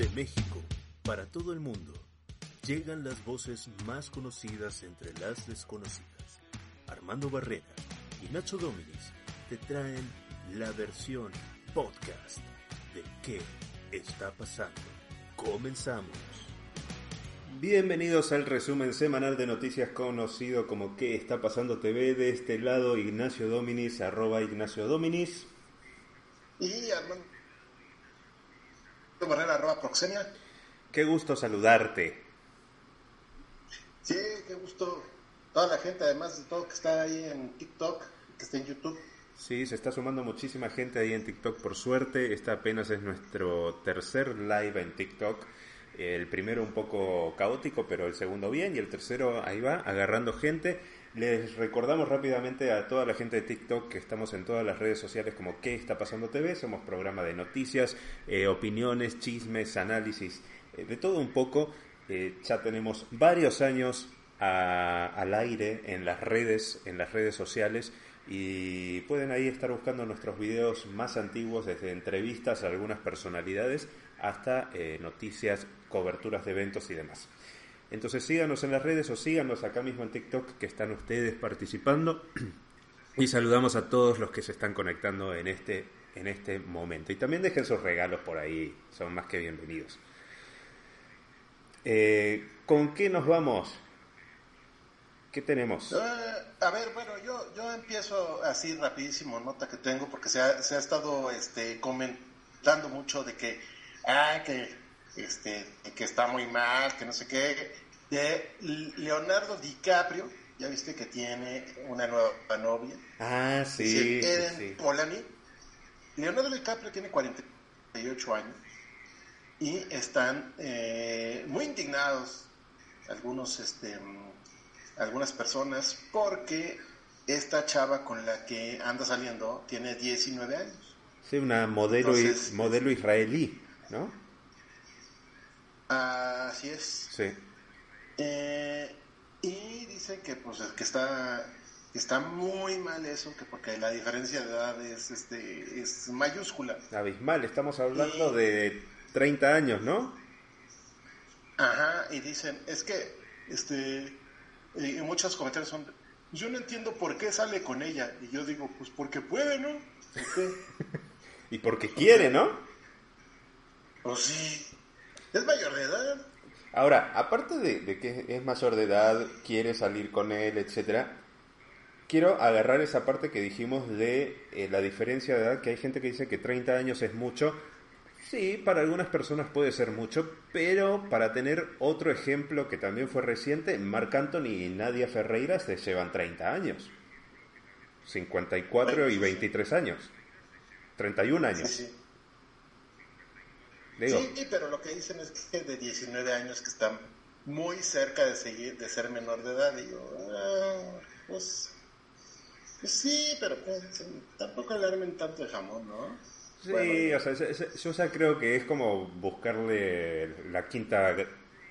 De México, para todo el mundo, llegan las voces más conocidas entre las desconocidas. Armando Barrera y Nacho Dominis te traen la versión podcast de ¿Qué está pasando? Comenzamos. Bienvenidos al resumen semanal de noticias conocido como ¿Qué está pasando TV? De este lado Ignacio Dominis, arroba Ignacio Dominis. Y Armando Barrera, arroba Proxenia. Qué gusto saludarte. Sí, qué gusto. Toda la gente, además de todo que está ahí en TikTok, que está en YouTube. Sí, se está sumando muchísima gente ahí en TikTok por suerte. Esta apenas es nuestro tercer live en TikTok. El primero un poco caótico, pero el segundo bien. Y el tercero ahí va, agarrando gente. Les recordamos rápidamente a toda la gente de TikTok que estamos en todas las redes sociales como ¿Qué está pasando TV? Somos programa de noticias, eh, opiniones, chismes, análisis, eh, de todo un poco. Eh, ya tenemos varios años a- al aire en las redes, en las redes sociales y pueden ahí estar buscando nuestros videos más antiguos desde entrevistas a algunas personalidades hasta noticias, coberturas de eventos y demás. Entonces síganos en las redes o síganos acá mismo en TikTok que están ustedes participando y saludamos a todos los que se están conectando en este, en este momento. Y también dejen sus regalos por ahí, son más que bienvenidos. Eh, ¿Con qué nos vamos? ¿Qué tenemos? Eh, a ver, bueno, yo, yo empiezo así rapidísimo, nota que tengo, porque se ha, se ha estado este, comentando mucho de que, ah, que, este, que está muy mal, que no sé qué, de Leonardo DiCaprio, ya viste que tiene una nueva novia, Ah, sí, Eden sí. Polani. Leonardo DiCaprio tiene 48 años y están eh, muy indignados algunos, este, algunas personas porque esta chava con la que anda saliendo tiene 19 años. Sí, una modelo, Entonces, modelo israelí, ¿no? Así es. Sí. Eh, y dice que pues que está está muy mal eso, que porque la diferencia de edad es este es mayúscula. Abismal, estamos hablando Y- de 30 años, ¿no? Ajá, y dicen, es que este y muchos comentarios son yo no entiendo por qué sale con ella y yo digo, pues porque puede, ¿no? Y porque quiere, ¿no? Pues sí. Es mayor de edad. Ahora, aparte de, de que es mayor de edad, quiere salir con él, etcétera, quiero agarrar esa parte que dijimos de eh, la diferencia de edad, que hay gente que dice que 30 años es mucho. Sí, para algunas personas puede ser mucho, pero para tener otro ejemplo que también fue reciente, Marc Anthony y Nadia Ferreira se llevan 30 años. 54 y 23 años. 31 Sí, años. sí. Digo, Sí, pero lo que dicen es que de 19 años que están muy cerca de seguir de ser menor de edad. Y yo, ah, pues, pues sí, pero pues, tampoco le armen tanto de jamón, ¿no? Sí, Bueno, o sea, es- es- yo ya creo que es como buscarle la quinta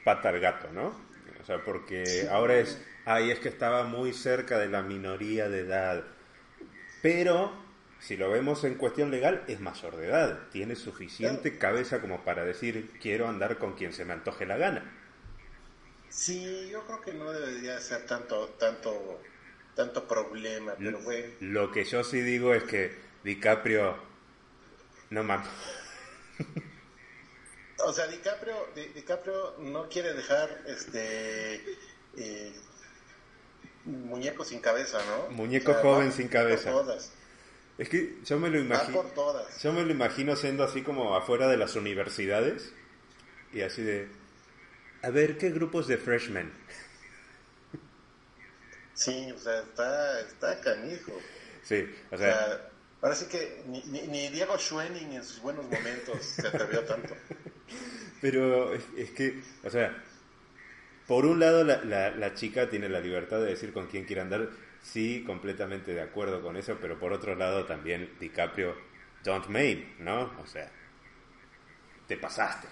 pata al gato, ¿no? O sea, porque Sí. ahora es, ay, es que estaba muy cerca de la minoría de edad. Pero, si lo vemos en cuestión legal, es mayor de edad. Tiene suficiente cabeza como para decir, quiero andar con quien se me antoje la gana. sí, yo creo que no debería ser tanto, tanto, tanto problema, pero bueno. Lo que yo sí digo es que DiCaprio, no mames. O sea, DiCaprio, Di- DiCaprio no quiere dejar este eh, muñeco sin cabeza, ¿no? Muñeco O sea, joven sin cabeza. Es que yo me lo imagino. Yo me lo imagino siendo así como afuera de las universidades y así de, a ver, ¿qué grupos de freshmen? Sí, o sea, está, está canijo. Sí, o O sea, sea, ahora sí que ni, ni, ni Diego Schwenning en sus buenos momentos se atrevió tanto. pero es, es que, o sea, por un lado la, la, la chica tiene la libertad de decir con quién quiere andar, sí, completamente de acuerdo con eso, pero por otro lado también DiCaprio, don't maim, ¿no? O sea, te pasaste.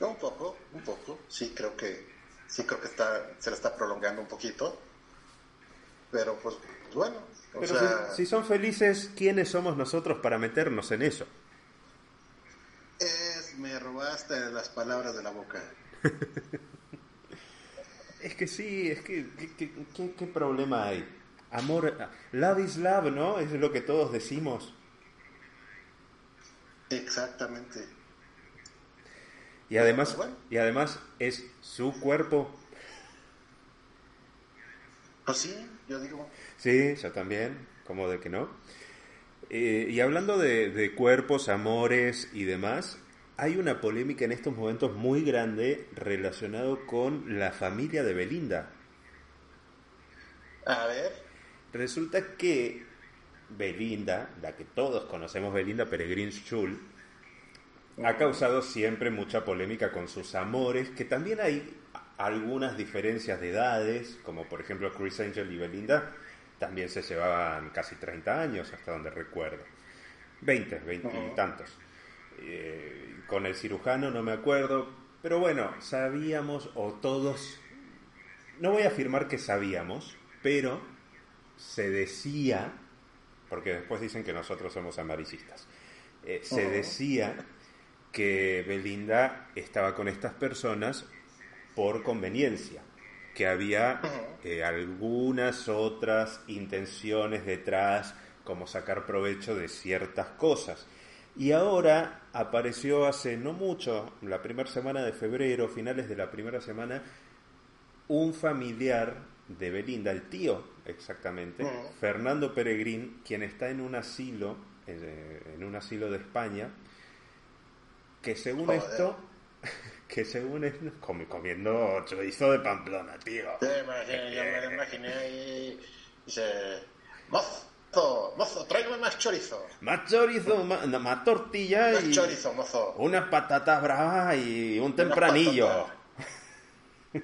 Un poco, un poco. Sí, creo que sí creo que está se la está prolongando un poquito. Pero pues bueno, o Pero sea, si, si son felices, ¿quiénes somos nosotros para meternos en eso? eh, me robaste las palabras de la boca. es que sí, es que ¿qué, problema hay? Amor, love is love, ¿no? Es lo que todos decimos. Exactamente. Y además, y además es su cuerpo. Pues sí, yo digo. Sí, yo también, como de que no. Eh, y hablando de, cuerpos, amores y demás, hay una polémica en estos momentos muy grande relacionado con la familia de Belinda. A ver. Resulta que Belinda, la que todos conocemos Belinda Peregrin Schul, ha causado siempre mucha polémica con sus amores, que también hay algunas diferencias de edades, como por ejemplo Chris Angel y Belinda, también se llevaban casi 30 años, hasta donde recuerdo. 20, 20 y tantos. Eh, con el cirujano no me acuerdo, pero bueno, sabíamos, o todos, no voy a afirmar que sabíamos, pero se decía, porque después dicen que nosotros somos amarillistas, eh, se decía que Belinda estaba con estas personas por conveniencia que había eh, algunas otras intenciones detrás, como sacar provecho de ciertas cosas. Y ahora apareció hace no mucho, la primera semana de febrero, finales de la primera semana, un familiar de Belinda, el tío exactamente, Fernando Peregrín, quien está en un asilo, eh, en un asilo de España, que según esto que según es comiendo chorizo de Pamplona, tío. Sí, yo me lo imaginé ahí. Dice, mozo, mozo, tráigame más chorizo. Más chorizo, más, tortilla más y... chorizo, mozo. Unas patatas bravas y un tempranillo.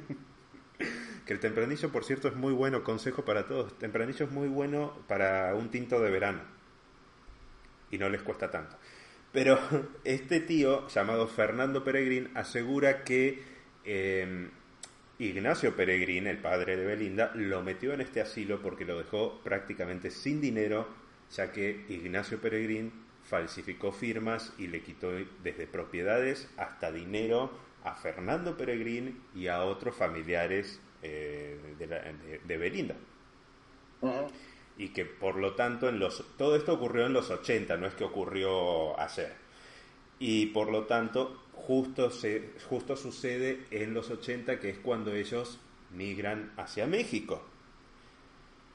que el tempranillo, por cierto, es muy bueno, consejo para todos. Tempranillo es muy bueno para un tinto de verano. Y no les cuesta tanto. Pero este tío, llamado Fernando Peregrín, asegura que em, Ignacio Peregrín, el padre de Belinda, lo metió en este asilo porque lo dejó prácticamente sin dinero, ya que Ignacio Peregrín falsificó firmas y le quitó desde propiedades hasta dinero a Fernando Peregrín y a otros familiares eh, de, Belinda y que por lo tanto en los todo esto ocurrió en los 80, no es que ocurrió ayer. Y por lo tanto justo se, justo sucede en los 80 que es cuando ellos migran hacia México.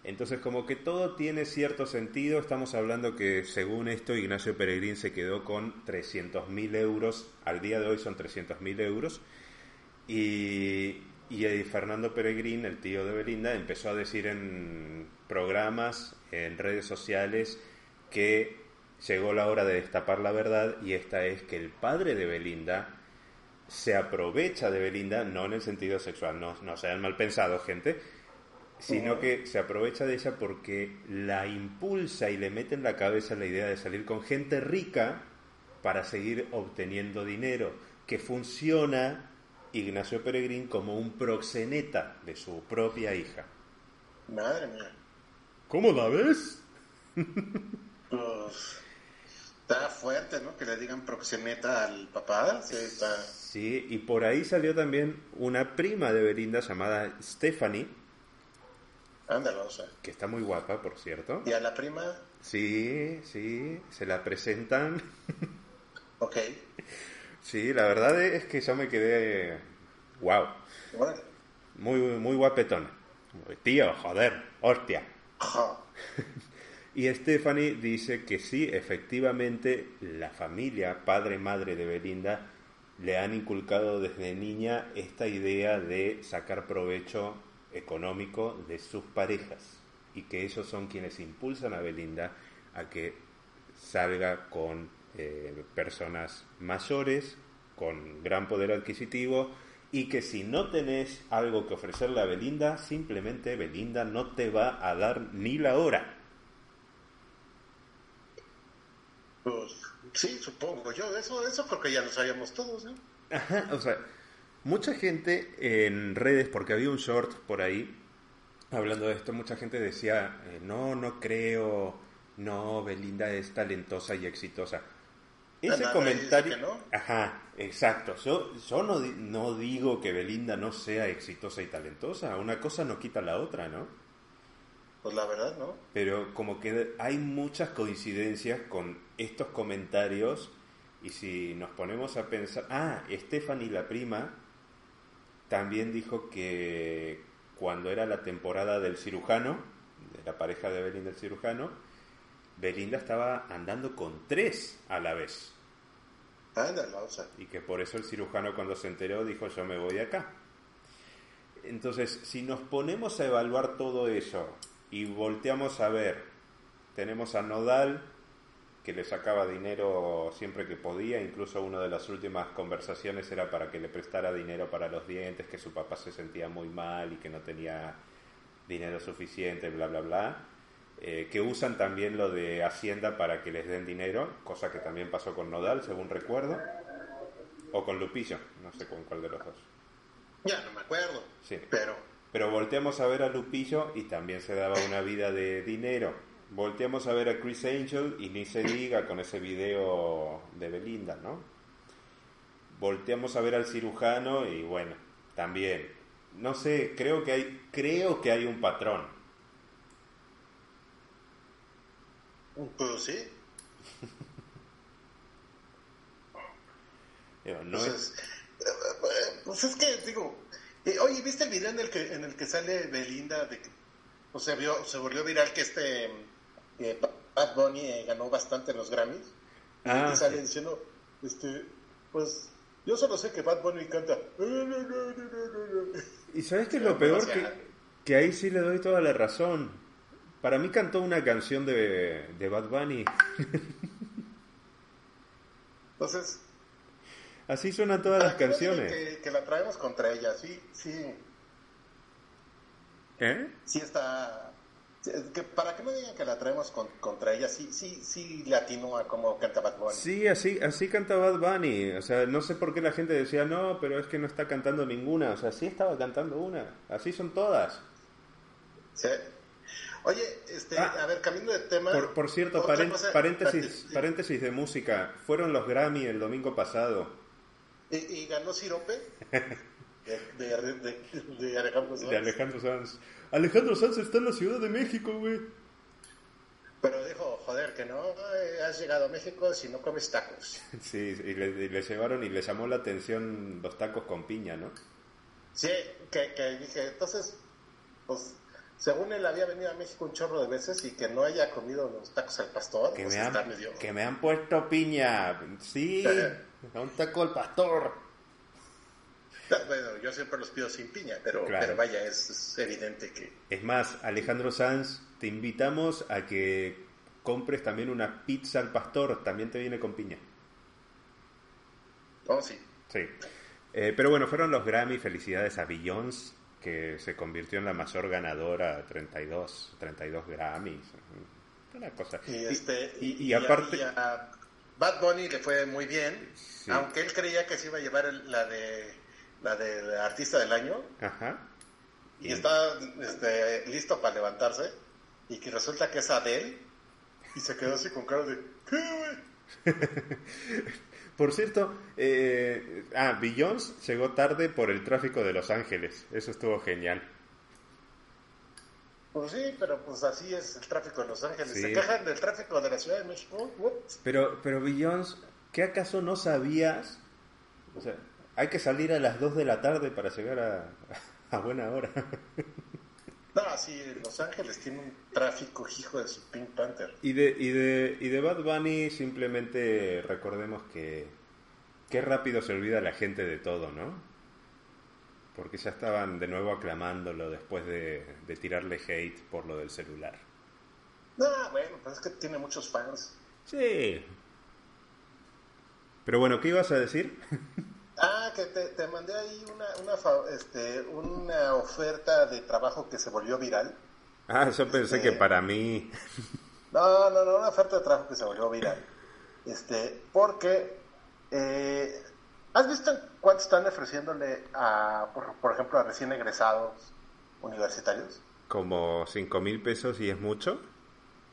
Entonces como que todo tiene cierto sentido, estamos hablando que según esto Ignacio Peregrín se quedó con 300.000 euros, al día de hoy son 300.000 euros, y, y Fernando Peregrín, el tío de Belinda, empezó a decir en programas, en redes sociales, que llegó la hora de destapar la verdad y esta es que el padre de Belinda se aprovecha de Belinda, no en el sentido sexual, no, no sean mal pensados, gente, sino que se aprovecha de ella porque la impulsa y le mete en la cabeza la idea de salir con gente rica para seguir obteniendo dinero, que funciona Ignacio Peregrín como un proxeneta de su propia hija. Madre mía. ¿Cómo la ves? pues está fuerte, ¿no? Que le digan proxeneta al papá. Sí, está... sí, y por ahí salió también una prima de Belinda llamada Stephanie. Sea. Que está muy guapa, por cierto. ¿Y a la prima? Sí, sí, se la presentan. ok. Sí, la verdad es que yo me quedé. ¡Wow! Muy, muy guapetón. Tío, joder, hostia. y Stephanie dice que sí, efectivamente, la familia, padre, madre de Belinda, le han inculcado desde niña esta idea de sacar provecho económico de sus parejas y que ellos son quienes impulsan a Belinda a que salga con eh, personas mayores, con gran poder adquisitivo, y que si no tenés algo que ofrecerle a Belinda, simplemente Belinda no te va a dar ni la hora. Pues sí, supongo yo, eso, eso creo que ya lo sabíamos todos, ¿no? Ajá, o sea, mucha gente en redes, porque había un short por ahí, hablando de esto, mucha gente decía, eh, no, no creo, no, Belinda es talentosa y exitosa ese Nada, comentario... no. Ajá, exacto. Yo, yo no, no digo que Belinda no sea exitosa y talentosa. Una cosa no quita la otra, ¿no? Pues la verdad, ¿no? Pero como que hay muchas coincidencias con estos comentarios y si nos ponemos a pensar... Ah, Stephanie la prima también dijo que cuando era la temporada del cirujano, de la pareja de Belinda el cirujano, Belinda estaba andando con tres a la vez. O sea. Y que por eso el cirujano cuando se enteró dijo yo me voy de acá. Entonces, si nos ponemos a evaluar todo eso y volteamos a ver, tenemos a Nodal que le sacaba dinero siempre que podía, incluso una de las últimas conversaciones era para que le prestara dinero para los dientes, que su papá se sentía muy mal y que no tenía dinero suficiente, bla, bla, bla. Eh, que usan también lo de Hacienda para que les den dinero, cosa que también pasó con Nodal, según recuerdo, o con Lupillo, no sé con cuál de los dos. Ya no me acuerdo. Sí. Pero, Pero volteamos a ver a Lupillo y también se daba una vida de dinero. Volteamos a ver a Chris Angel y ni se diga con ese video de Belinda, ¿no? Volteamos a ver al cirujano y bueno, también. No sé, creo que hay, creo que hay un patrón. pues sí. Digo, no es- Entonces, eh, pues es que, digo, eh, oye, ¿viste el video en el que, en el que sale Belinda? De que, o sea, vio, se volvió viral que este eh, Bad Bunny eh, ganó bastante en los Grammys. Ah, y sale sí. diciendo, este, pues, yo solo sé que Bad Bunny canta. Y sabes que es lo peor que, que ahí sí le doy toda la razón. Para mí cantó una canción de, de Bad Bunny. Entonces, Así suenan todas las no digan canciones. Que, que la traemos contra ella, sí, sí, ¿Eh? sí está. que para que no digan que la traemos con- contra ella, sí, sí, sí le atinó a cómo canta Bad Bunny. Sí, así, así canta Bad Bunny. O sea, no sé por qué la gente decía, no, pero es que no está cantando ninguna. O sea, sí estaba cantando una. Así son todas. Sí. Oye, este, Ah. a ver, cambiando de tema. Por, por cierto, paren- paréntesis, paréntesis de música. Fueron los Grammy el domingo pasado. ¿Y, y ganó Sirope? De, de, de, de Alejandro Sanz. De Alejandro Sanz. Alejandro Sanz está en la Ciudad de México, güey. Pero dijo, joder, que no eh, has llegado a México si no comes tacos. Sí, y le, llevaron y le llamó la atención los tacos con piña, ¿no? Sí, que, que dije, entonces, pues, según él había venido a México un chorro de veces y que no haya comido los tacos al pastor, Que, pues me está han, medio... que me han puesto piña. Sí, un taco al pastor. Bueno, yo siempre los pido sin piña, pero, Claro. pero vaya, es, es evidente que... Es más, Alejandro Sanz, te invitamos a que compres también una pizza al pastor, también te viene con piña. Oh, sí. Sí. Eh, pero bueno, fueron los Grammy, felicidades a Beyoncé, que se convirtió en la mayor ganadora, 32, 32 Grammys. Una cosa. Y, este, y- y aparte- y a Bad Bunny le fue muy bien, Sí. aunque él creía que se iba a llevar el- la de la de artista del año Ajá. y está este, listo para levantarse y que resulta que es Adele y se quedó así con cara de ¿qué, güey? Por cierto, eh, ah, Beyoncé llegó tarde por el tráfico de Los Ángeles. Eso estuvo genial. Pues sí, pero pues así es el tráfico en Los Ángeles. Sí. Se quejan del tráfico de la Ciudad de México. Ups. Pero, pero Beyoncé, ¿qué acaso no sabías? O sea, hay que salir a las 2 de la tarde para llegar a, a buena hora. No, sí, Los Ángeles tiene un tráfico hijo de su Pink Panther. Y de, y de, y de Bad Bunny simplemente recordemos que qué rápido se olvida la gente de todo, ¿no? Porque ya estaban de nuevo aclamándolo después de, de tirarle hate por lo del celular. No, bueno, pues es que tiene muchos fans. Sí. Pero bueno, ¿qué ibas a decir? Ah, que te, te mandé ahí una, una, este, una oferta de trabajo que se volvió viral. Ah, yo pensé que Este- para mí... No, no, no, una oferta de trabajo que se volvió viral. Este, porque, eh, ¿has visto cuánto están ofreciéndole a, por, por ejemplo, a recién egresados universitarios? Como 5 mil pesos y es mucho.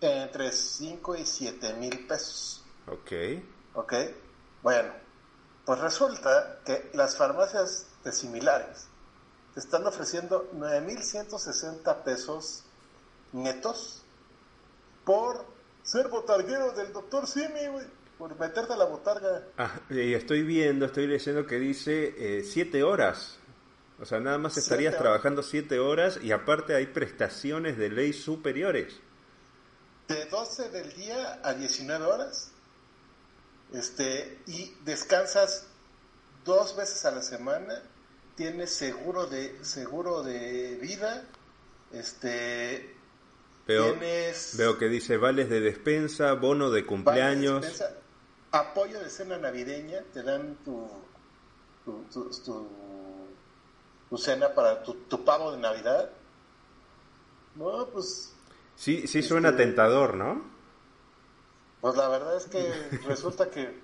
Entre 5 y 7 mil pesos. Ok. ¿Ok? Bueno, pues resulta que las farmacias de similares te están ofreciendo 9.160 pesos netos por ser botarguero del doctor Simi, güey. Por meterte a la botarga. Ah, y estoy viendo, estoy leyendo que dice 7 eh, horas. O sea, nada más estarías trabajando 7 horas y aparte hay prestaciones de ley superiores. De 12 del día a 19 horas. Este, y descansas dos veces a la semana, tienes seguro de seguro de vida, este veo, veo que dice vales de despensa, bono de cumpleaños, apoyo de cena navideña, te dan tu tu, tu, cena para tu, tu, pavo de Navidad. No, pues sí sí suena este, tentador, ¿no? Pues la verdad es que resulta que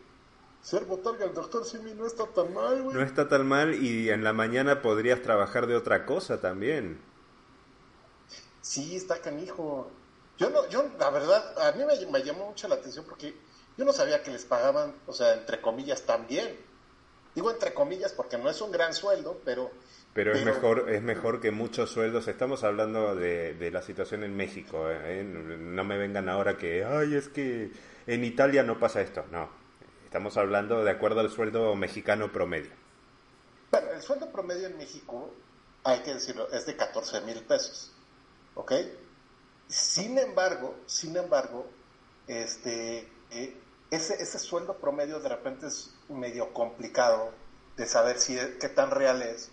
ser botarga el doctor Simi no está tan mal, güey. No está tan mal y en la mañana podrías trabajar de otra cosa también. Sí, está canijo. Yo no, yo la verdad, a mí me, llamó mucho la atención porque yo no sabía que les pagaban, o sea, entre comillas, tan bien. Digo entre comillas porque no es un gran sueldo, pero... Pero, es mejor es mejor que muchos sueldos. Estamos hablando de, de la situación en México. ¿eh? No me vengan ahora que, ay, es que en Italia no pasa esto. No, estamos hablando de acuerdo al sueldo mexicano promedio. Bueno, el sueldo promedio en México, hay que decirlo, es de 14 mil pesos. ¿Ok? Sin embargo, sin embargo, este, eh, ese, ese sueldo promedio de repente es medio complicado de saber si qué tan real es,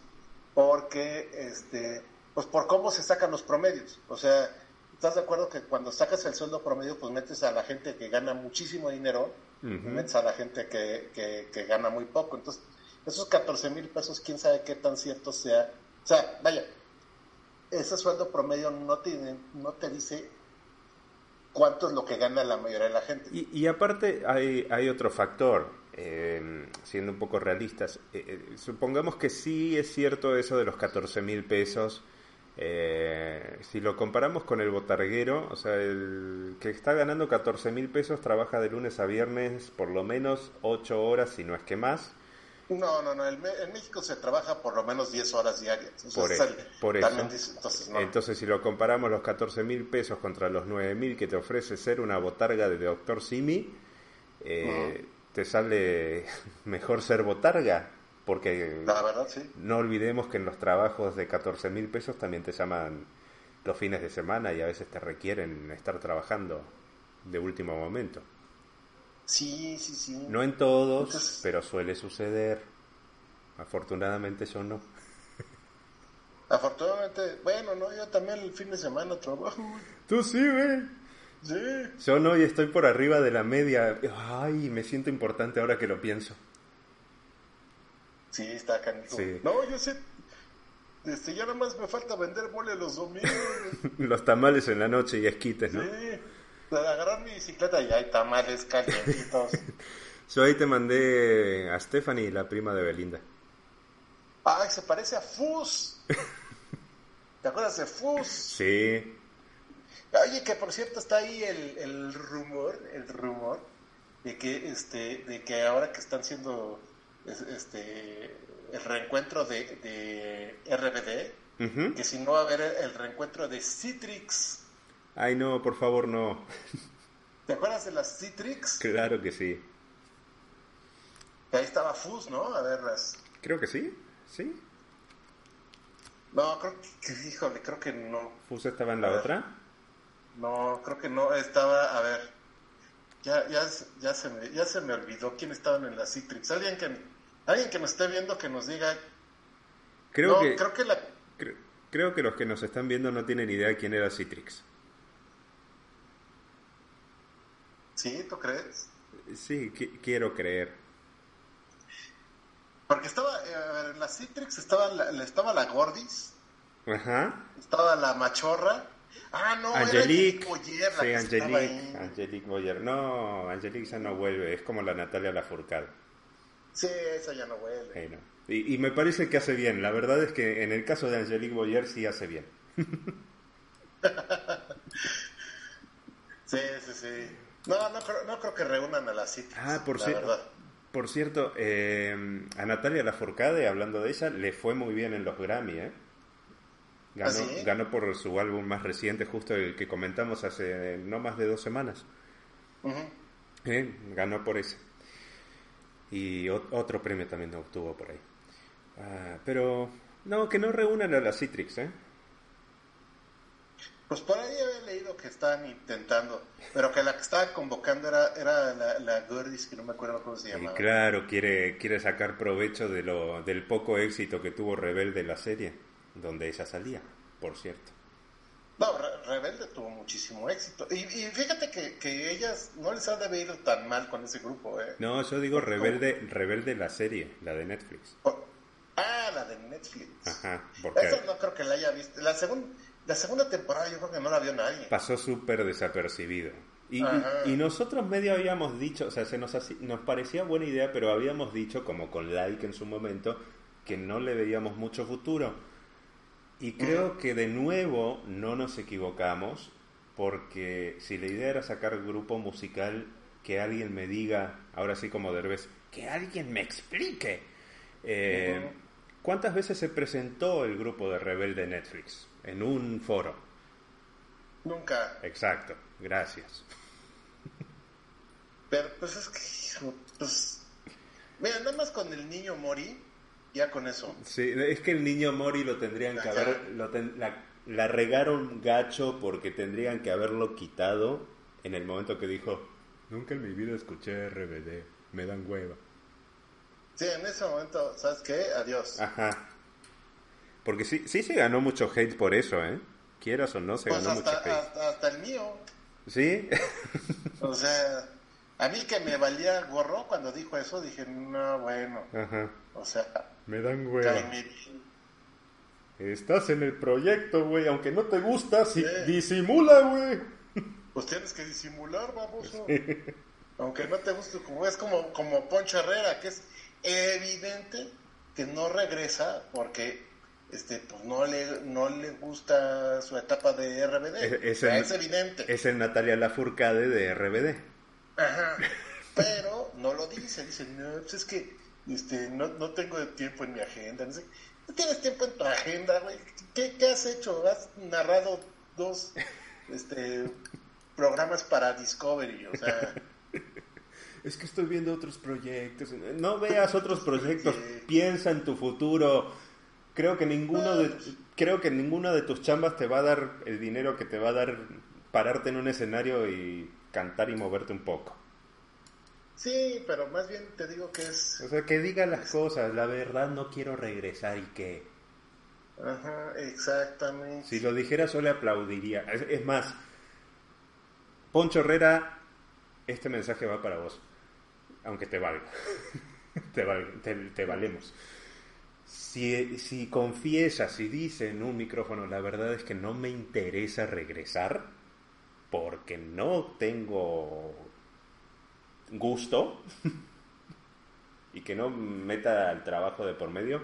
porque, este, pues por cómo se sacan los promedios. O sea, ¿Estás de acuerdo que cuando sacas el sueldo promedio, pues metes a la gente que gana muchísimo dinero, metes a la gente que, que, gana muy poco? Entonces, esos 14 mil pesos, quién sabe qué tan cierto sea. O sea, vaya, ese sueldo promedio no te, no te dice cuánto es lo que gana la mayoría de la gente. Y, aparte hay, hay otro factor, eh, siendo un poco realistas. Eh, eh, supongamos que sí es cierto eso de los 14 mil pesos eh, si lo comparamos con el botarguero, o sea, el que está ganando 14 mil pesos trabaja de lunes a viernes por lo menos 8 horas, si no es que más. No, no, no, en México se trabaja por lo menos 10 horas diarias. por, eso. entonces, si lo comparamos los 14 mil pesos contra los 9 mil que te ofrece ser una botarga de Doctor Simi, eh, te sale mejor ser botarga porque no olvidemos que en los trabajos de 14 mil pesos también te llaman los fines de semana y a veces te requieren estar trabajando de último momento. Sí, sí, sí. No en todos, pero suele suceder. Afortunadamente yo no. Afortunadamente, bueno, no, yo también el fin de semana trabajo. Tú sí, güey. Sí. Yo no y estoy por arriba de la media. Ay, me siento importante ahora que lo pienso. Sí, está canijo. No, yo sé. Este, ya nada más me falta vender mole los domingos. los tamales en la noche y esquites, ¿no? Sí. Agarrar mi bicicleta y hay tamales calientitos. yo ahí te mandé a Stephanie, la prima de Belinda. Ay, se parece a Fus. ¿Te acuerdas de Fus? Sí. Oye, que por cierto está ahí el, el rumor, el rumor de que este, de que ahora que están siendo este, el reencuentro de, RBD, que si no va a haber el reencuentro de Citrix. Ay, no, por favor, no. ¿Te acuerdas de las Citrix? Claro que sí. Ahí estaba Fus, ¿no? A verlas. Creo que sí, sí. No, creo que, híjole, creo que no. ¿Fus estaba en la otra? No, creo que no, estaba, a ver, ya, ya, ya, se me, ya se me olvidó quién estaban en la Citrix. Alguien que, Alguien que nos esté viendo que nos diga. Creo que. Creo que, la... creo, que los que nos están viendo no tienen idea de quién era Citrix. ¿Sí? ¿Tú crees? Sí, quiero creer. Porque estaba. Eh, en la Citrix estaba la, estaba la Gordis. Ajá. Estaba la Machorra. Ah, no, Angelique. Boyer, sí, Angelique. Angelique Boyer. No, Angelique ya no vuelve. Es como la Natalia Lafourcade. Sí, esa ya no huele. Y, me parece que hace bien. La verdad es que en el caso de Angelique Boyer sí hace bien. sí, sí, sí. No, no creo, no creo que reúnan a la Citrix. Ah, por cierto. Por cierto, eh, a Natalia Lafourcade, hablando de ella, le fue muy bien en los Grammy, ¿eh? Ganó, ¿Ah, sí? ganó por su álbum más reciente, justo el que comentamos hace no más de dos semanas. ¿eh? Ganó por ese. Y otro premio también obtuvo por ahí. Ah, pero, no, que no reúnan a la Citrix, ¿eh? Pues por ahí había leído que estaban intentando, pero que la que estaban convocando era, era la, la Gordis, que no me acuerdo cómo se Y llamaba. claro, quiere, quiere sacar provecho de lo, del poco éxito que tuvo Rebelde la serie, donde ella salía, por cierto. No, Re- Rebelde tuvo muchísimo éxito. Y, y fíjate que, que ellas no les ha de haber ido tan mal con ese grupo, ¿eh? No, yo digo Rebelde, Rebelde la serie, la de Netflix. Ah, la de Netflix. Ajá, porque Esa no creo que la haya visto. La, segun- la segunda temporada yo creo que no la vio nadie. pasó súper desapercibido. Y, nosotros medio habíamos dicho, o sea, se nos, nos parecía buena idea, pero habíamos dicho, como con like en su momento, que no le veíamos mucho futuro. Y creo que de nuevo no nos equivocamos, porque si la idea era sacar grupo musical, que alguien me diga, ahora sí como Derbez, que alguien me explique. Eh. ¿Cuántas veces se presentó el grupo de Rebelde Netflix? En un foro. Nunca. Exacto, gracias. Pero pues es que, pues... Mira, nada más con el niño Mori, ya con eso. Sí, es que el niño Mori lo tendrían que haber, lo ten- la, la regaron gacho porque tendrían que haberlo quitado en el momento que dijo, nunca en mi vida escuché RBD, me dan hueva. Sí, en ese momento, ¿sabes qué? Adiós. Ajá. Porque sí, sí se ganó mucho hate por eso, ¿eh? Quieras o no, se pues ganó hasta, mucho hate. hasta, hasta el mío. ¿Sí? O sea, a mí que me valía gorro cuando dijo eso, dije, no, bueno. Ajá. O sea, Me dan mi- Estás en el proyecto, güey, aunque no te gusta, si Sí. disimula, güey. pues tienes que disimular, baboso. Aunque no te guste, como es como, como Poncho Herrera, que es evidente que no regresa porque este pues no le no le gusta su etapa de RBD. Es- el- es evidente. Es el Natalia Lafourcade de RBD. Ajá. Pero no lo dice, dice, no, pues es que este, no, no tengo tiempo en mi agenda. No, sé. ¿No tienes tiempo en tu agenda, güey? ¿Qué, qué has hecho? Has narrado dos este, programas para Discovery, o sea, Es que estoy viendo otros proyectos. No veas otros proyectos. Sí. Piensa en tu futuro. Creo que ninguno de creo que ninguna de tus chambas te va a dar el dinero que te va a dar pararte en un escenario y cantar y moverte un poco. sí, pero más bien te digo que es... O sea, que diga las cosas. La verdad no quiero regresar y que Ajá, exactamente. si lo dijera yo le aplaudiría. Es, es más, Poncho Herrera, este mensaje va para vos. Aunque te valga. te, val- te, te valemos. Si, si confiesas y dice en un micrófono, la verdad es que no me interesa regresar porque no tengo gusto y que no meta el trabajo de por medio,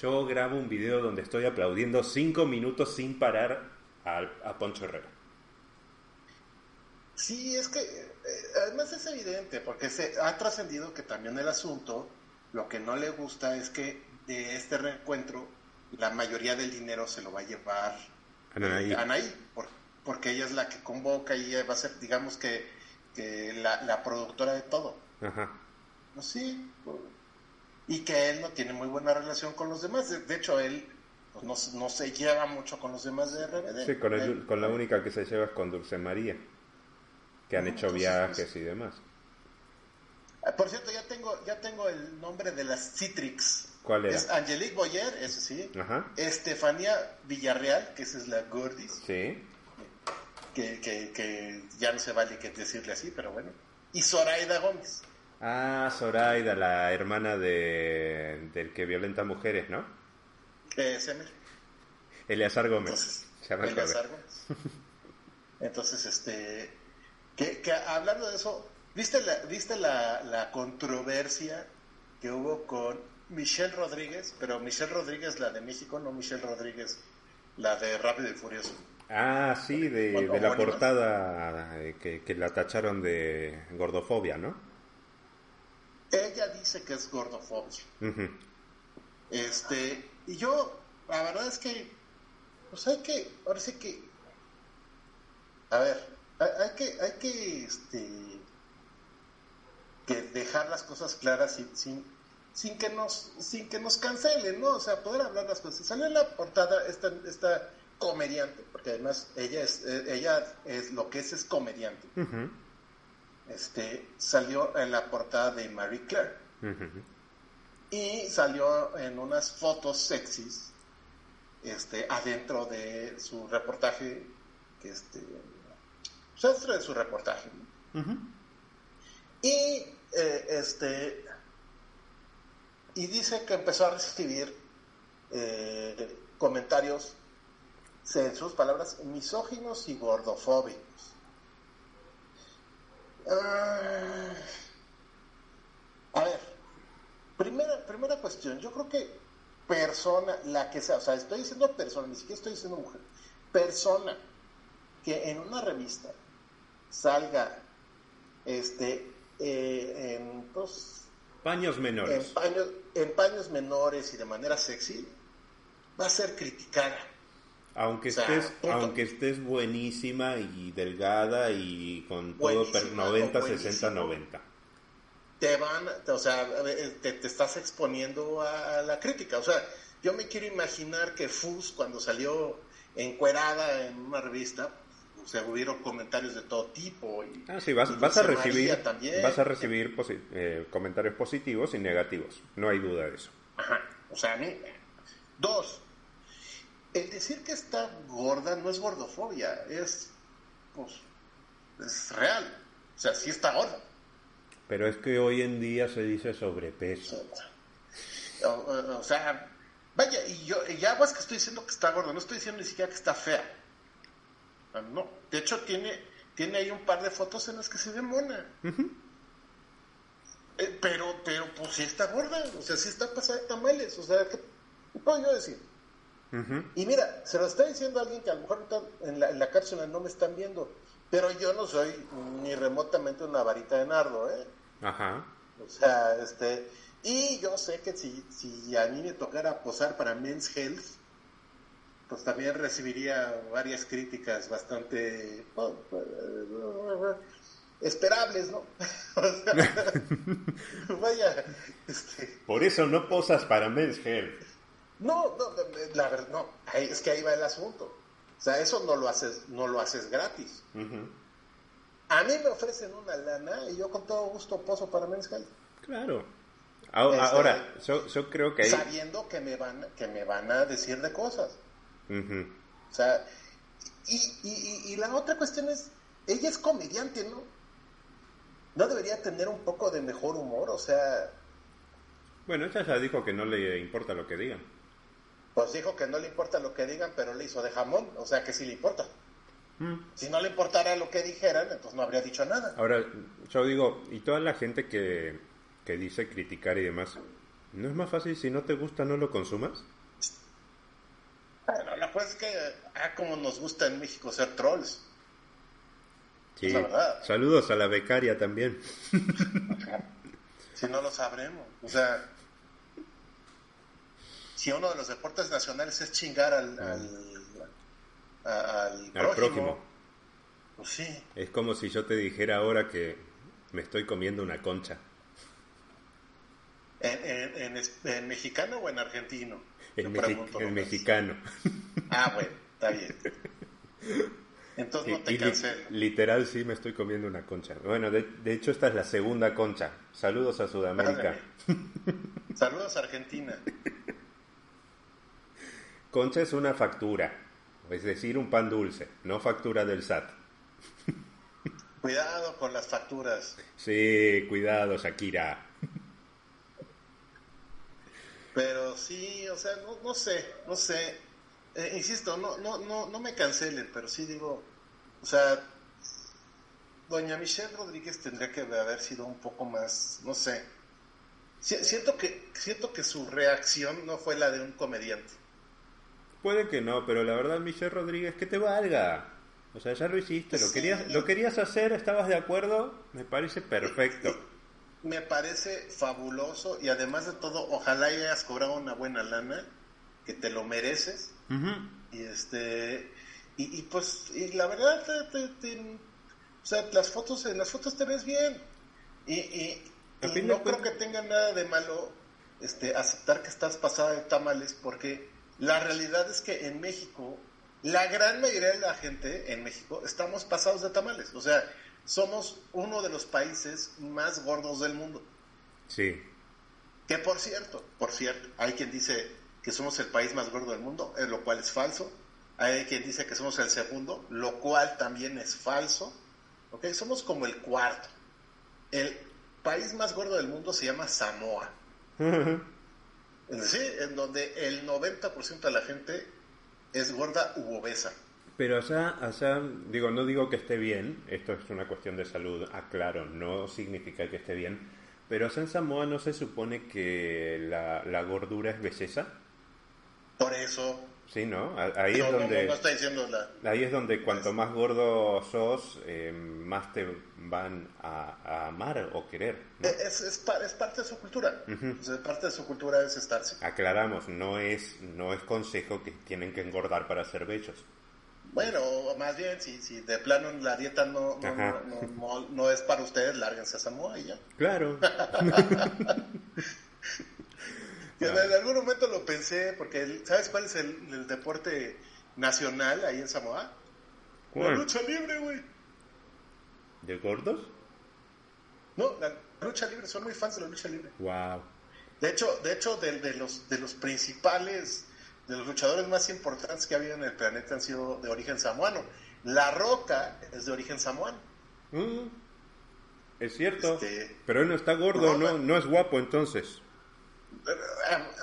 yo grabo un video donde estoy aplaudiendo cinco minutos sin parar a, a Poncho Herrera. Sí, es que eh, además es evidente, porque se ha trascendido que también el asunto, lo que no le gusta es que de este reencuentro la mayoría del dinero se lo va a llevar Anaí. eh, Anaí, por- porque ella es la que convoca y ella va a ser, digamos que, que la, la productora de todo. Ajá. Pues sí, pues, y que él no tiene muy buena relación con los demás. De, de hecho, él pues, no, se- no se lleva mucho con los demás de RBD. Sí, con, el- Él- con la única que se lleva es con Dulce María, que han Ah, hecho entonces, viajes pues- y demás. Ah, Por cierto, ya tengo, ya tengo el nombre de las Citrix. ¿Cuál era? Es Angelique Boyer, eso sí. Ajá. Estefanía Villarreal, que esa es la Gordis, Sí. que, que, que ya no se vale que decirle así, pero bueno. Y Zoraida Gómez. Ah, Zoraida, la hermana de, del que violenta mujeres, ¿no? Eh, Semer. Eleazar Gómez. Entonces. Eleazar Gómez. Entonces, este, que, que hablando de eso, ¿viste la, viste la, la controversia que hubo con Michelle Rodríguez? Pero Michelle Rodríguez, la de México, no Michelle Rodríguez, la de Rápido y Furioso. Ah, sí, de, de la portada eh, que, que, la tacharon de gordofobia, ¿no? Ella dice que es gordofobia. Este, y yo, la verdad es que, pues hay que, ahora sí que, a ver, hay, que, hay que, este, que dejar las cosas claras sin, sin, sin que nos, sin que nos cancelen, ¿no? O sea, poder hablar las cosas. Salió en la portada esta, esta comediante, porque además ella es, eh, ella es lo que es es comediante. Este salió en la portada de Marie Claire y salió en unas fotos sexys, este, adentro de su reportaje, que este, pues, dentro de su reportaje. Y eh, este y dice que empezó a recibir eh, comentarios en sus palabras, misóginos y gordofóbicos. Ah, a ver, primera, primera cuestión, yo creo que persona, la que sea, o sea, estoy diciendo persona, ni siquiera estoy diciendo mujer, persona que en una revista salga este eh, en pues, paños menores en paños, en paños menores y de manera sexy va a ser criticada aunque estés, aunque estés buenísima y delgada y con todo 90, 60, 90. Te van, o sea, te, te, estás exponiendo a la crítica. O sea, yo me quiero imaginar que Fus, cuando salió encuerada en una revista, o sea, hubieron comentarios de todo tipo. Y, ah, sí, vas, vas a recibir, vas a recibir eh, comentarios positivos y negativos. No hay duda de eso. Ajá. O sea, mí, dos, el decir que está gorda no es gordofobia, es, pues, es real. O sea, sí está gorda. Pero es que hoy en día se dice sobrepeso. O, sea, vaya, y yo ya pues que estoy diciendo que está gorda, no estoy diciendo ni siquiera que está fea. No, de hecho tiene, tiene ahí un par de fotos en las que se ve mona. Eh, pero, pero pues sí está gorda, o sea, sí está pasada de tamales, o sea, ¿qué puedo yo decir? Y mira, se lo está diciendo alguien que a lo mejor en la, en la cápsula no me están viendo, pero yo no soy ni remotamente una varita de nardo, ¿eh? Ajá. O sea, este, y yo sé que si, si a mí me tocara posar para Men's Health, pues también recibiría varias críticas bastante oh, esperables, ¿no? vaya, este... Por eso no posas para Men's Health. No, no, la verdad, no, es que ahí va el asunto. O sea, eso no lo haces, no lo haces gratis. A mí me ofrecen una lana y yo con todo gusto poso para Men's Claro. Este, ahora, yo, creo que Sabiendo que me van, que me van a decir de cosas. O sea, y, y, y, la otra cuestión es, ella es comediante, ¿no? ¿No debería tener un poco de mejor humor? O sea... Bueno, ella ya dijo que no le importa lo que digan. Pues dijo que no le importa lo que digan, pero le hizo de jamón, o sea que sí le importa. Mm. Si no le importara lo que dijeran, entonces no habría dicho nada. Ahora, yo digo, y toda la gente que, que dice criticar y demás, ¿no es más fácil si no te gusta no lo consumas? Bueno, la cosa es que, ah, como nos gusta en México ser trolls. Sí, la verdad. saludos a la becaria también. si no lo sabremos, o sea si uno de los deportes nacionales es chingar al, al, próximo, pues sí. Es como si yo te dijera ahora que me estoy comiendo una concha. ¿En, en, mexicano o en argentino? En, mexicano. Ah, bueno, está bien. Entonces no te literal sí me estoy comiendo una concha. Bueno, de, de, hecho esta es la segunda concha. Saludos a Sudamérica. Saludos a Argentina. Concha es una factura, es decir, un pan dulce, no factura del SAT. Cuidado con las facturas. Sí, cuidado, Shakira. Pero sí, o sea, no, no sé, no sé. Eh, insisto, no, no, no, no me cancelen, pero sí digo, o sea, doña Michelle Rodríguez tendría que haber sido un poco más, no sé. Siento que, siento que su reacción no fue la de un comediante. Puede que no, pero la verdad, Michelle Rodríguez, que te valga. O sea, ya lo hiciste, lo querías, lo querías hacer, estabas de acuerdo, me parece perfecto. Me parece fabuloso y además de todo, ojalá hayas cobrado una buena lana, que te lo mereces. Y este y, pues y la verdad o sea, las fotos en las fotos te ves bien. Y, y, no creo que tenga nada de malo este aceptar que estás pasada de tamales porque la realidad es que en México la gran mayoría de la gente en México estamos pasados de tamales. O sea, somos uno de los países más gordos del mundo. Sí. Que por cierto, por cierto, hay quien dice que somos el país más gordo del mundo, eh, lo cual es falso. Hay quien dice que somos el segundo, lo cual también es falso. ¿Ok? Somos como el cuarto. El país más gordo del mundo se llama Samoa. sí, en donde el 90% de la gente es gorda u obesa. Pero allá, allá, digo, no digo que esté bien, esto es una cuestión de salud, aclaro, no significa que esté bien, pero allá en Samoa no se supone que la, la gordura es belleza. Por eso, Sí, ¿no? Ahí es donde... Ahí es donde cuanto más gordo sos, eh, más te van a, amar o querer. Es, es, parte de su cultura. parte de su cultura es estarse. Aclaramos, no es, no es consejo que tienen que engordar para ser bellos. Bueno, más bien, si, si de plano la dieta no, no, no, es para ustedes, lárguense a Samoa y ya. Claro. En algún momento lo pensé, porque ¿sabes cuál es el, deporte nacional ahí en Samoa? La lucha libre, güey. ¿De gordos? No, la lucha libre, son muy fans de la lucha libre. Wow. De hecho, de hecho, de, los de los principales, de los luchadores más importantes que ha habido en el planeta han sido de origen samoano. La Roca es de origen samoano. Mm. es cierto. Este, pero él no está gordo, no, no es guapo entonces.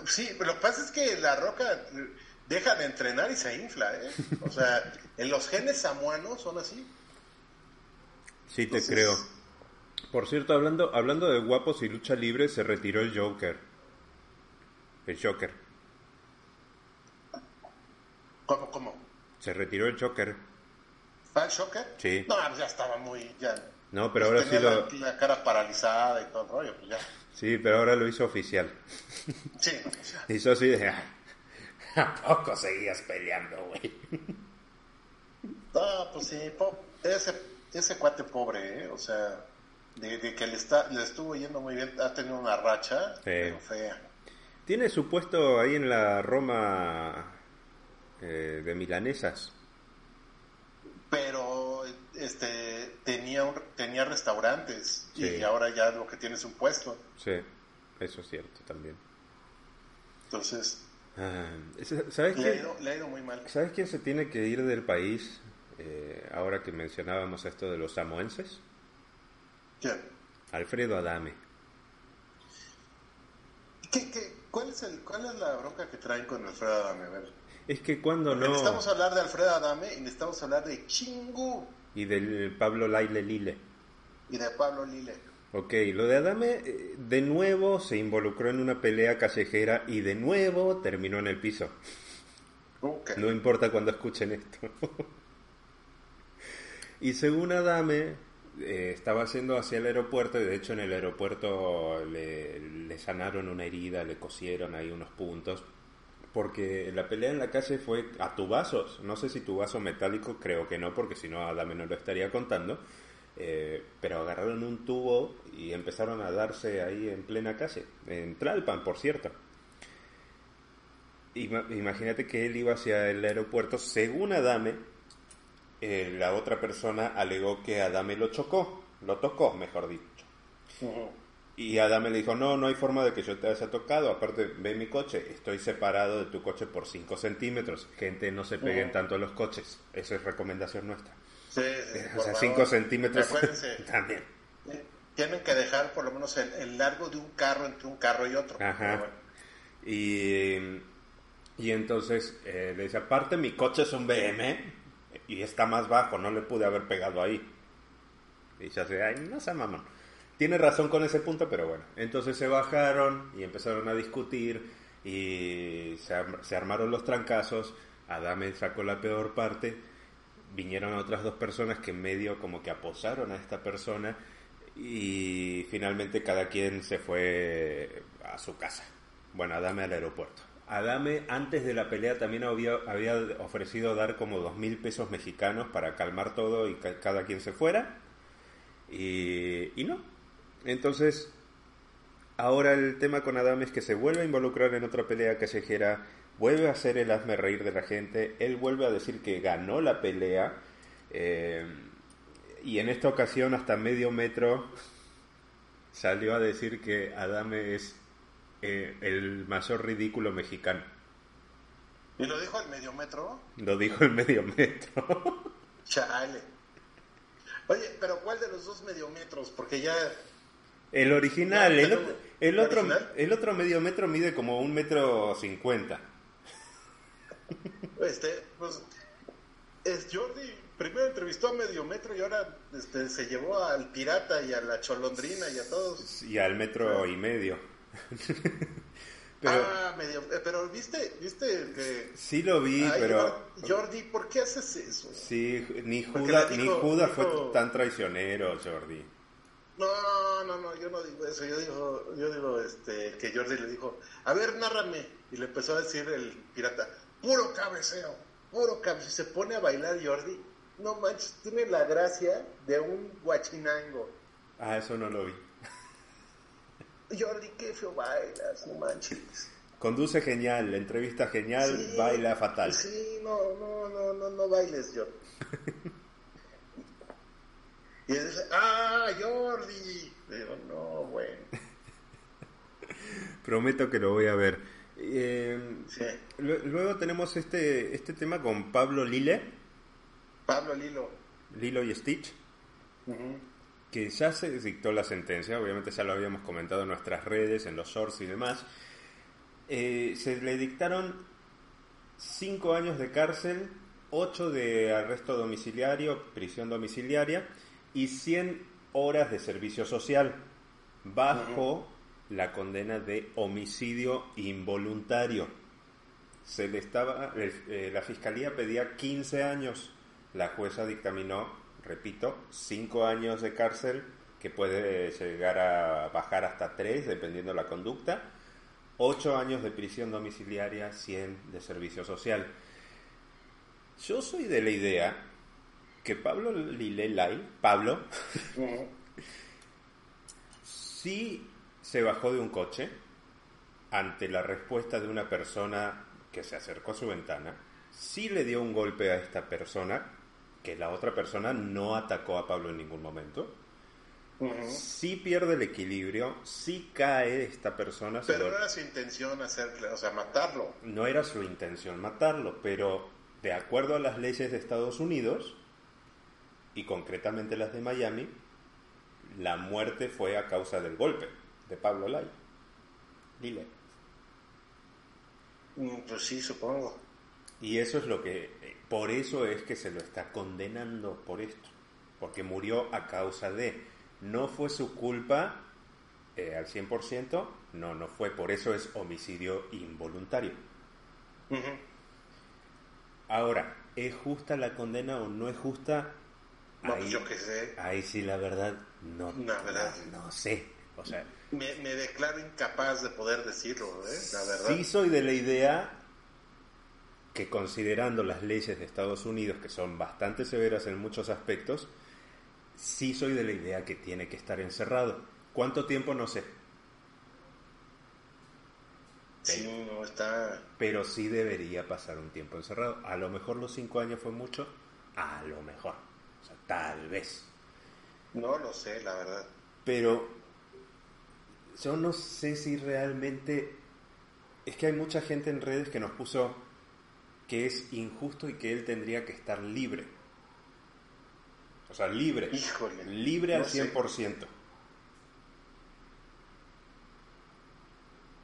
Sí, pero lo que pasa es que la roca deja de entrenar y se infla, ¿eh? O sea, en los genes samuanos son así. Sí, te creo. Por cierto, hablando, hablando de guapos y lucha libre, se retiró el Joker. El Joker. ¿Cómo, cómo? Se retiró el Joker. ¿Ah, el Joker? Sí. No, pues ya estaba muy... Ya, no, pero ahora sí lo... La, cara paralizada y todo el rollo, pues ya. Sí, pero ahora lo hizo oficial. Sí, Hizo así de... ¿A poco seguías peleando, güey? No, pues sí, ese, ese cuate pobre, ¿eh? O sea, de, que le, está, le estuvo yendo muy bien, ha tenido una racha pero fea. Tiene su puesto ahí en la Roma eh, de milanesas. Pero este tenía un, tenía restaurantes y ahora ya lo que tiene es un puesto. Sí, eso es cierto también. Entonces, ah, ¿sabes le, ha ido, muy mal. ¿Sabes quién se tiene que ir del país eh, ahora que mencionábamos esto de los samoenses? ¿Quién? Alfredo Adame. ¿Qué, qué, cuál, es el, ¿Cuál es la bronca que traen con Alfredo Adame? A ver. Es que cuando no... Necesitamos hablar de Alfredo Adame y necesitamos hablar de Chingu. Y del Pablo Laile Lile. Y de Pablo Lile. Ok, lo de Adame eh, de nuevo se involucró en una pelea callejera y de nuevo terminó en el piso. No importa cuando escuchen esto. y según Adame, eh, estaba haciendo hacia el aeropuerto y de hecho en el aeropuerto le, le sanaron una herida, le cosieron ahí unos puntos porque la pelea en la calle fue a tubazos. No sé si tubazo metálico, creo que no, porque si no Adame no lo estaría contando. Eh, pero agarraron un tubo y empezaron a darse ahí en plena calle, en Tlalpan, por cierto. Imagínate que él iba hacia el aeropuerto, según Adame, eh, la otra persona alegó que Adame lo chocó, lo tocó, mejor dicho. Y Adame le dijo, no, no hay forma de que yo te haya tocado, aparte ve mi coche, estoy separado de tu coche por 5 centímetros, gente no se peguen tanto a los coches, esa es recomendación nuestra. Sí, o sea, 5 centímetros también. Tienen que dejar por lo menos el, largo de un carro entre un carro y otro. Ajá. Y, y entonces eh, le dice, aparte mi coche es un BM y está más bajo, no le pude haber pegado ahí. Y ya se, ay, no sé, mamón tiene razón con ese punto, pero bueno. Entonces se bajaron y empezaron a discutir y se, armaron los trancazos. Adame sacó la peor parte, vinieron otras dos personas que medio como que aposaron a esta persona y finalmente cada quien se fue a su casa. Bueno, Adame al aeropuerto. Adame antes de la pelea también había, ofrecido dar como dos mil pesos mexicanos para calmar todo y que cada quien se fuera. Y no. Entonces, ahora el tema con Adame es que se vuelve a involucrar en otra pelea callejera, vuelve a hacer el hazme reír de la gente, él vuelve a decir que ganó la pelea. Eh, y en esta ocasión hasta medio metro salió a decir que Adame es eh, el mayor ridículo mexicano. ¿Y lo dijo el medio metro? Lo dijo el medio metro. Chale. Oye, pero ¿cuál de los dos medio metros? Porque ya... El original, el, otro, el, otro, el otro medio metro mide como un metro cincuenta. Este, pues, es Jordi primero entrevistó a medio metro y ahora este, se llevó al pirata y a la cholondrina y a todos. Y al metro y medio. pero, ah, medio, eh, pero viste, viste que... Sí lo vi, pero... Jordi, ¿por qué haces eso? Sí, ni Judas, ni Judas fue tan traicionero, Jordi. No, no, no, yo no digo eso, yo digo, yo digo este, que Jordi le dijo, a ver, nárrame, y le empezó a decir el pirata, puro cabeceo, puro cabeceo, se pone a bailar Jordi, no manches, tiene la gracia de un guachinango. Ah, eso no lo vi. Jordi, qué feo bailas, no manches. Conduce genial, la entrevista genial, baila fatal. Sí, no, no, no, no, no bailes, Jordi. y dice, ah, Jordi. Digo, no, bueno. Prometo que lo voy a ver. Eh, sí. Luego tenemos este, este tema con Pablo Lille Pablo Lilo. Lilo y Stitch. Que ya se dictó la sentencia, obviamente ya lo habíamos comentado en nuestras redes, en los shorts y demás. Eh, se le dictaron cinco años de cárcel, ocho de arresto domiciliario, prisión domiciliaria y 100 horas de servicio social bajo la condena de homicidio involuntario. Se le estaba, eh, la fiscalía pedía 15 años la jueza dictaminó, repito, cinco años de cárcel que puede llegar a bajar hasta tres dependiendo de la conducta, ocho años de prisión domiciliaria, 100 de servicio social. Yo soy de la idea que Pablo Lilelay, Pablo, sí se bajó de un coche ante la respuesta de una persona que se acercó a su ventana, sí le dio un golpe a esta persona que la otra persona no atacó a Pablo en ningún momento. Si pierde el equilibrio, si cae esta persona. Pero no era su intención hacerle, o sea, matarlo. No era su intención matarlo, pero de acuerdo a las leyes de Estados Unidos, y concretamente las de Miami, la muerte fue a causa del golpe de Pablo Lai. Dile. Mm, pues sí, supongo. Y eso es lo que por eso es que se lo está condenando por esto, porque murió a causa de. No fue su culpa eh, al 100%, no, no fue, por eso es homicidio involuntario. Ahora, ¿es justa la condena o no es justa? No, pues ahí, yo qué sé. Ahí sí, la verdad, no. La verdad. No, sé. O sea, me, me, declaro incapaz de poder decirlo, ¿eh? La verdad. Sí soy de la idea que considerando las leyes de Estados Unidos, que son bastante severas en muchos aspectos, sí soy de la idea que tiene que estar encerrado. ¿Cuánto tiempo? No sé. Sí, no está. Pero sí debería pasar un tiempo encerrado. A lo mejor los cinco años fue mucho, a lo mejor. Tal vez. No lo sé, la verdad. Pero yo no sé si realmente... Es que hay mucha gente en redes que nos puso que es injusto y que él tendría que estar libre. O sea, libre. Híjole. Libre al 100%.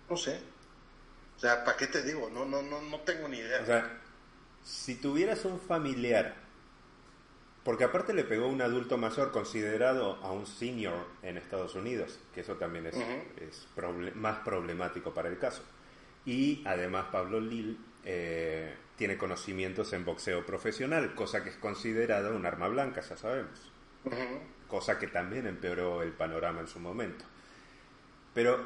No sé. O sea, ¿para qué te digo? No, no, no, no tengo ni idea. O sea, si tuvieras un familiar, porque aparte le pegó un adulto mayor considerado a un senior en Estados Unidos, que eso también es, es más problemático para el caso. Y además Pablo Lil eh, tiene conocimientos en boxeo profesional, cosa que es considerada un arma blanca, ya sabemos. Cosa que también empeoró el panorama en su momento. Pero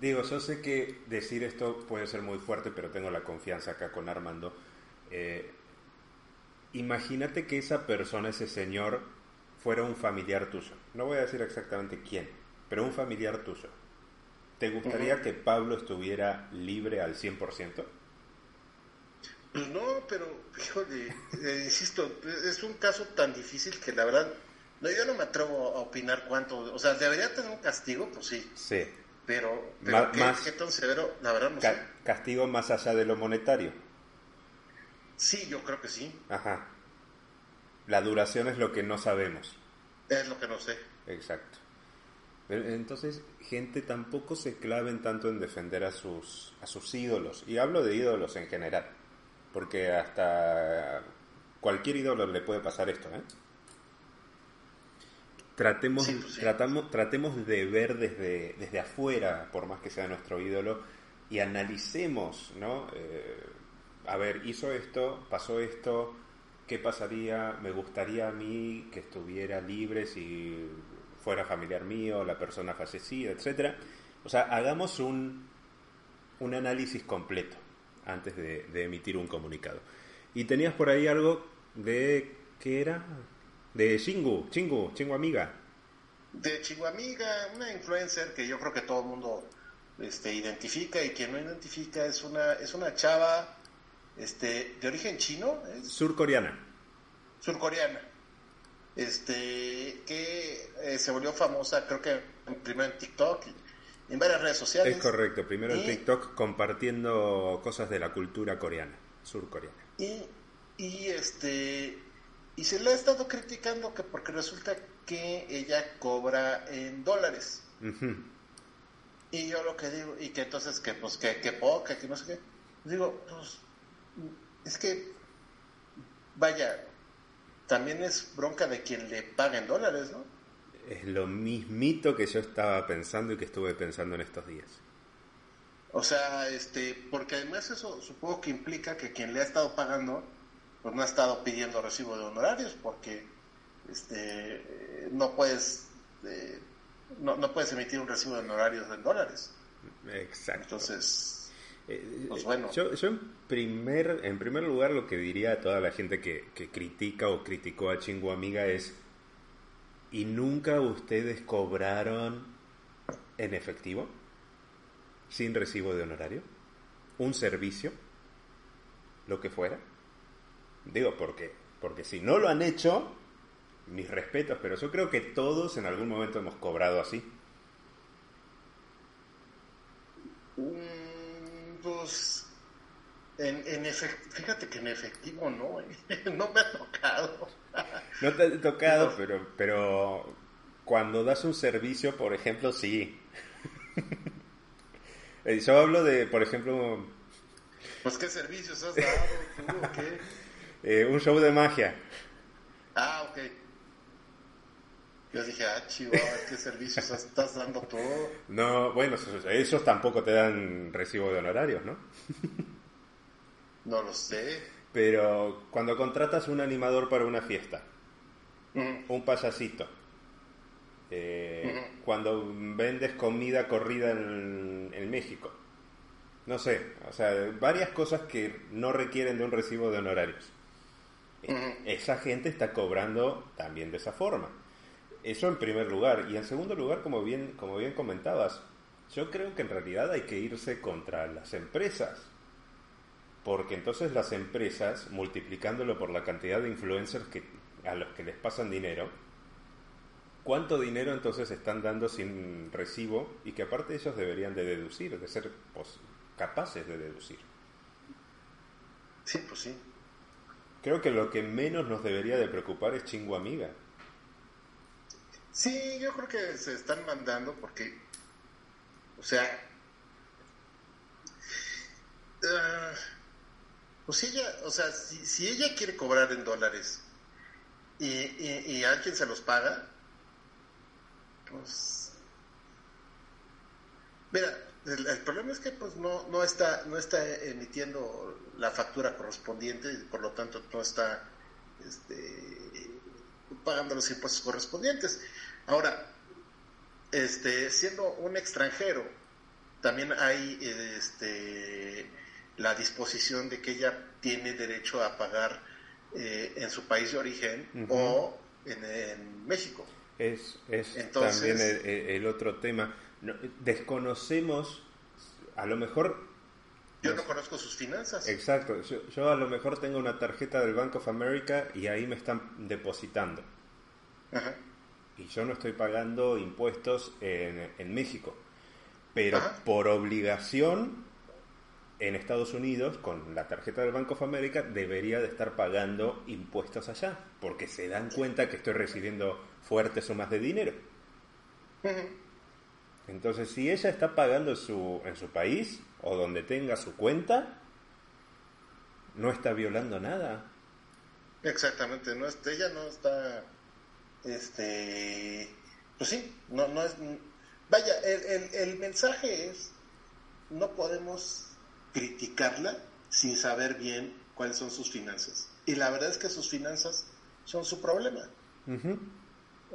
digo, yo sé que decir esto puede ser muy fuerte, pero tengo la confianza acá con Armando. Eh, imagínate que esa persona, ese señor, fuera un familiar tuyo. No voy a decir exactamente quién, pero un familiar tuyo. ¿Te gustaría que Pablo estuviera libre al 100%? Pues no, pero, híjole, eh, insisto, es un caso tan difícil que la verdad, no, yo no me atrevo a opinar cuánto, o sea, debería tener un castigo, pues sí. Sí. Pero, pero ¿qué, tan severo? La verdad no sé. ¿Castigo más allá de lo monetario? Sí, yo creo que sí. Ajá. La duración es lo que no sabemos. Es lo que no sé. Exacto. Entonces, gente tampoco se claven tanto en defender a sus, a sus ídolos. Y hablo de ídolos en general. Porque hasta cualquier ídolo le puede pasar esto, ¿eh? Tratemos, pues tratamos, tratemos de ver desde, desde afuera, por más que sea nuestro ídolo, y analicemos, ¿no? Eh, a ver, hizo esto, pasó esto, ¿qué pasaría? Me gustaría a mí que estuviera libre si fuera familiar mío, la persona fallecida, etcétera. O sea, hagamos un, un análisis completo antes de, emitir un comunicado. Y tenías por ahí algo de, ¿qué era? De Chingu, Chingu, Chingu Amiga. De Chingu Amiga, una influencer que yo creo que todo el mundo este, identifica y quien no identifica es una, es una chava este, de origen chino. Surcoreana. Surcoreana. Este, que eh, se volvió famosa, creo que primero en TikTok, en varias redes sociales. Es correcto, primero en TikTok compartiendo cosas de la cultura coreana, surcoreana. Y, y este y se le ha estado criticando que porque resulta que ella cobra en dólares. Y yo lo que digo, y que entonces que pues que, que poca, que no sé qué. Digo, pues es que, vaya, también es bronca de quien le paga en dólares, ¿no? Es lo mismito que yo estaba pensando y que estuve pensando en estos días. O sea, este, porque además eso supongo que implica que quien le ha estado pagando, pues no ha estado pidiendo recibo de honorarios, porque este, no puedes, eh, no, no puedes emitir un recibo de honorarios en dólares. Exacto. Entonces, eh, pues bueno. Yo, yo, en, primer, en primer lugar lo que diría a toda la gente que, que critica o criticó a Chingu Amiga es, ¿y nunca ustedes cobraron en efectivo? ¿Sin recibo de honorario? ¿Un servicio? Lo que fuera. Digo, ¿por qué? Porque si no lo han hecho, mis respetos, pero yo creo que todos en algún momento hemos cobrado así. Pues en, en fíjate que en efectivo no, no me ha tocado. no te ha tocado, pero, pero cuando das un servicio, por ejemplo, sí. Eh, yo hablo de, por ejemplo... Pues qué servicios has dado tú o qué? Eh, un show de magia. Ah, ok. Yo dije, ah, chihuahua, ¿qué servicios estás dando todo? No, bueno, esos tampoco te dan recibo de honorarios, ¿no? no lo sé. Pero cuando contratas un animador para una fiesta, un payasito, eh, cuando vendes comida corrida en, en México, no sé, o sea, varias cosas que no requieren de un recibo de honorarios. Esa gente está cobrando también de esa forma. Eso en primer lugar. Y en segundo lugar, como bien, como bien comentabas, yo creo que en realidad hay que irse contra las empresas. Porque entonces las empresas, multiplicándolo por la cantidad de influencers que, a los que les pasan dinero, ¿cuánto dinero entonces están dando sin recibo y que aparte ellos deberían de deducir, de ser pues, capaces de deducir? Sí, pues sí. Creo que lo que menos nos debería de preocupar es chingo amiga. Sí, yo creo que se están mandando porque, o sea, uh, pues ella, o sea, si, ella quiere cobrar en dólares y, alguien se los paga, pues, mira, El, problema es que pues no, no está no está emitiendo la factura correspondiente y por lo tanto no está este, pagando los impuestos correspondientes. Ahora, este, siendo un extranjero, también hay este, la disposición de que ella tiene derecho a pagar eh, en su país de origen o en, México. Es, también el, otro tema. desconocemos, a lo mejor... Yo no conozco sus finanzas. Exacto, yo, a lo mejor tengo una tarjeta del Bank of America y ahí me están depositando. Y yo no estoy pagando impuestos en, México. Pero por obligación en Estados Unidos, con la tarjeta del Bank of America, debería de estar pagando impuestos allá, porque se dan cuenta que estoy recibiendo fuertes sumas de dinero. Entonces, si ella está pagando en su, en su país o donde tenga su cuenta, no está violando nada. Exactamente, no ella no está, este, pues sí, no, no es, vaya, el, el, el mensaje es, no podemos criticarla sin saber bien cuáles son sus finanzas. Y la verdad es que sus finanzas son su problema.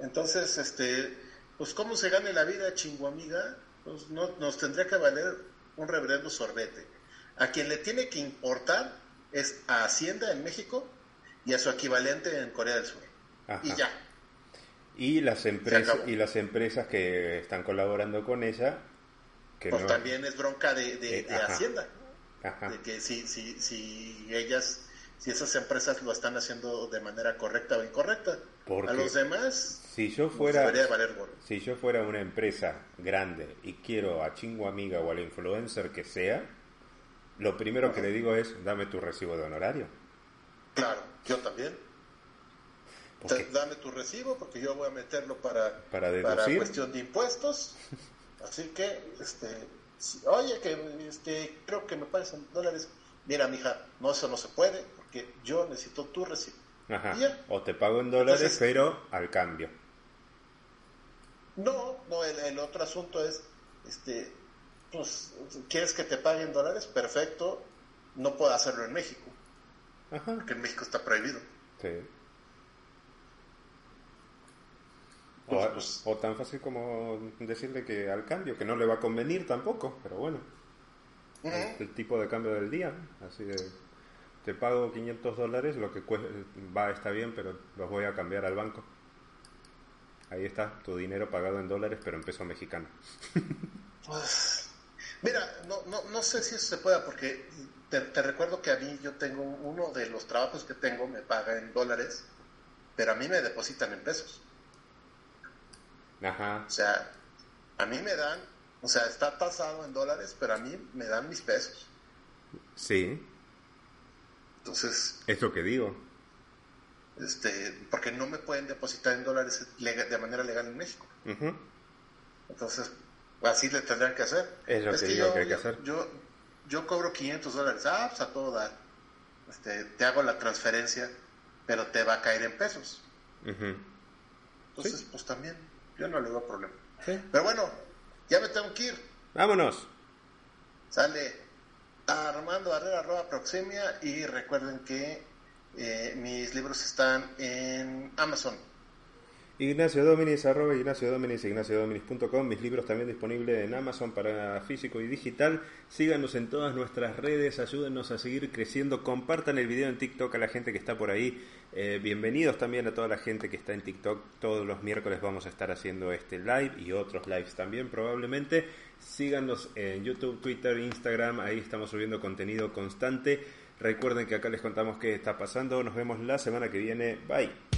Entonces, este, pues cómo se gane la vida chingo amiga, pues no, nos tendría que valer un reverendo sorbete. A quien le tiene que importar es a Hacienda en México y a su equivalente en Corea del Sur. Y ya. Y las empresas y las empresas que están colaborando con ella que pues también es bronca de, de eh, Hacienda de que si, si, si ellas, si esas empresas lo están haciendo de manera correcta o incorrecta. A los demás, si yo fuera, si yo fuera una empresa grande y quiero a chingo amiga o al influencer que sea, lo primero que le digo es, dame tu recibo de honorario. Claro, yo también. Dame tu recibo porque yo voy a meterlo para, para, para cuestión de impuestos. Así que, este, oye, que este, creo que me parecen dólares. Mira, mija, no, eso no se puede, porque yo necesito tu recibo. Ajá. O te pago en dólares, pero al cambio. No, no, el, otro asunto es, este, pues, ¿quieres que te paguen dólares? Perfecto, no puedo hacerlo en México. Ajá. Porque en México está prohibido. Sí. O, tan fácil como decirle que al cambio, que no le va a convenir tampoco, pero bueno. el, tipo de cambio del día, así de, te pago 500 dólares, lo que va está bien, pero los voy a cambiar al banco. Ahí está, tu dinero pagado en dólares, pero en peso mexicano. Mira, no, no, no sé si eso se pueda, porque te, te, recuerdo que a mí yo tengo uno de los trabajos que tengo, me paga en dólares, pero a mí me depositan en pesos. Ajá. O sea, a mí me dan, o sea, está tasado en dólares, pero a mí me dan mis pesos. Sí. Entonces. Es lo que digo. Este, porque no me pueden depositar en dólares de manera legal en México. Entonces, así le tendrán que hacer. Es lo que, digo que hay que hacer. Yo, yo cobro 500 dólares. Ah, pues a todo dar. Este, te hago la transferencia, pero te va a caer en pesos. Entonces, pues también yo no le veo problema. Pero bueno, ya me tengo que ir. Vámonos. Sale Armando Barrera, arroba Proxemia y recuerden que eh, mis libros están en Amazon. Ignacio Dominis, arroba Ignacio Dominis, ignaciodominis.com, mis libros también disponibles en Amazon para físico y digital. Síganos en todas nuestras redes, ayúdenos a seguir creciendo, compartan el video en TikTok a la gente que está por ahí. Eh, bienvenidos también a toda la gente que está en TikTok. Todos los miércoles vamos a estar haciendo este live y otros lives también probablemente. Síganos en YouTube, Twitter, Instagram, ahí estamos subiendo contenido constante. Recuerden que acá les contamos qué está pasando. Nos vemos la semana que viene. Bye.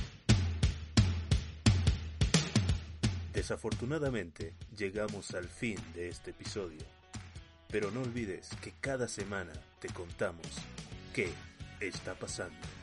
Desafortunadamente, llegamos al fin de este episodio. Pero no olvides que cada semana te contamos qué está pasando.